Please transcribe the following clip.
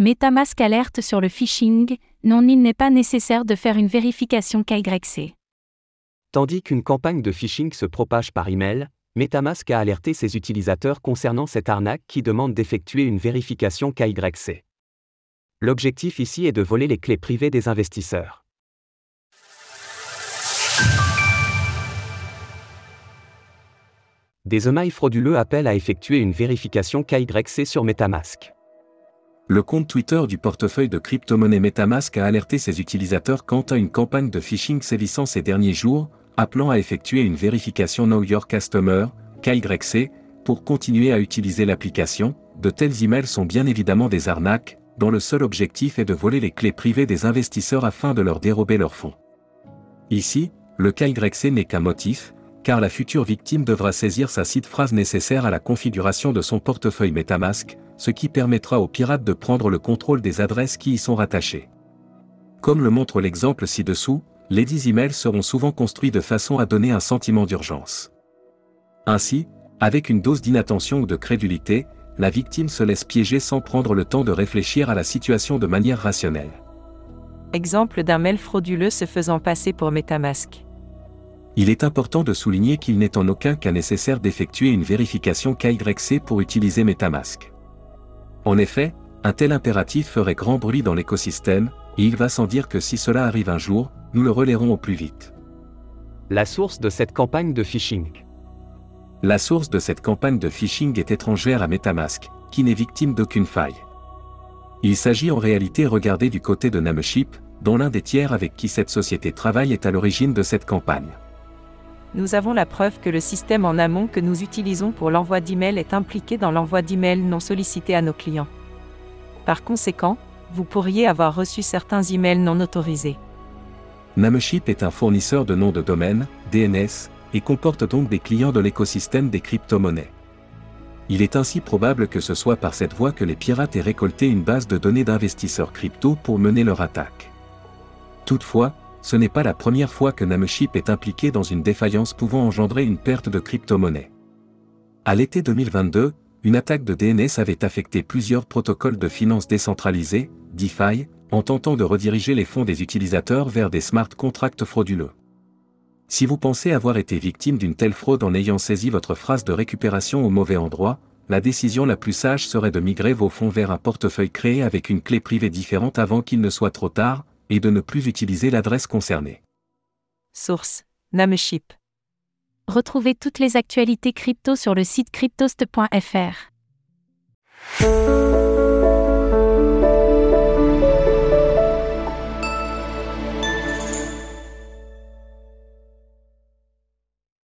MetaMask alerte sur le phishing, non il n'est pas nécessaire de faire une vérification KYC. Tandis qu'une campagne de phishing se propage par email, MetaMask a alerté ses utilisateurs concernant cette arnaque qui demande d'effectuer une vérification KYC. L'objectif ici est de voler les clés privées des investisseurs. Des emails frauduleux appellent à effectuer une vérification KYC sur MetaMask. Le compte Twitter du portefeuille de crypto-monnaie MetaMask a alerté ses utilisateurs quant à une campagne de phishing sévissant ces derniers jours, appelant à effectuer une vérification Know Your Customer, KYC, pour continuer à utiliser l'application. De tels emails sont bien évidemment des arnaques, dont le seul objectif est de voler les clés privées des investisseurs afin de leur dérober leurs fonds. Ici, le KYC n'est qu'un motif, car la future victime devra saisir sa cite phrase nécessaire à la configuration de son portefeuille MetaMask, ce qui permettra aux pirates de prendre le contrôle des adresses qui y sont rattachées. Comme le montre l'exemple ci-dessous, les 10 emails seront souvent construits de façon à donner un sentiment d'urgence. Ainsi, avec une dose d'inattention ou de crédulité, la victime se laisse piéger sans prendre le temps de réfléchir à la situation de manière rationnelle. Exemple d'un mail frauduleux se faisant passer pour MetaMask. Il est important de souligner qu'il n'est en aucun cas nécessaire d'effectuer une vérification KYC pour utiliser MetaMask. En effet, un tel impératif ferait grand bruit dans l'écosystème, et il va sans dire que si cela arrive un jour, nous le relayerons au plus vite. La source de cette campagne de phishing. La source de cette campagne de phishing est étrangère à Metamask, qui n'est victime d'aucune faille. Il s'agit en réalité regardé du côté de Nameship, dont l'un des tiers avec qui cette société travaille est à l'origine de cette campagne. Nous avons la preuve que le système en amont que nous utilisons pour l'envoi d'emails est impliqué dans l'envoi d'emails non sollicités à nos clients. Par conséquent, vous pourriez avoir reçu certains emails non autorisés. Nameship est un fournisseur de noms de domaine, DNS, et comporte donc des clients de l'écosystème des crypto-monnaies. Il est ainsi probable que ce soit par cette voie que les pirates aient récolté une base de données d'investisseurs crypto pour mener leur attaque. Toutefois, ce n'est pas la première fois que Nameship est impliqué dans une défaillance pouvant engendrer une perte de crypto-monnaie. À l'été 2022, une attaque de DNS avait affecté plusieurs protocoles de finances décentralisés, DeFi, en tentant de rediriger les fonds des utilisateurs vers des smart contracts frauduleux. Si vous pensez avoir été victime d'une telle fraude en ayant saisi votre phrase de récupération au mauvais endroit, la décision la plus sage serait de migrer vos fonds vers un portefeuille créé avec une clé privée différente avant qu'il ne soit trop tard, et de ne plus utiliser l'adresse concernée. Source Nameship. Retrouvez toutes les actualités crypto sur le site cryptost.fr.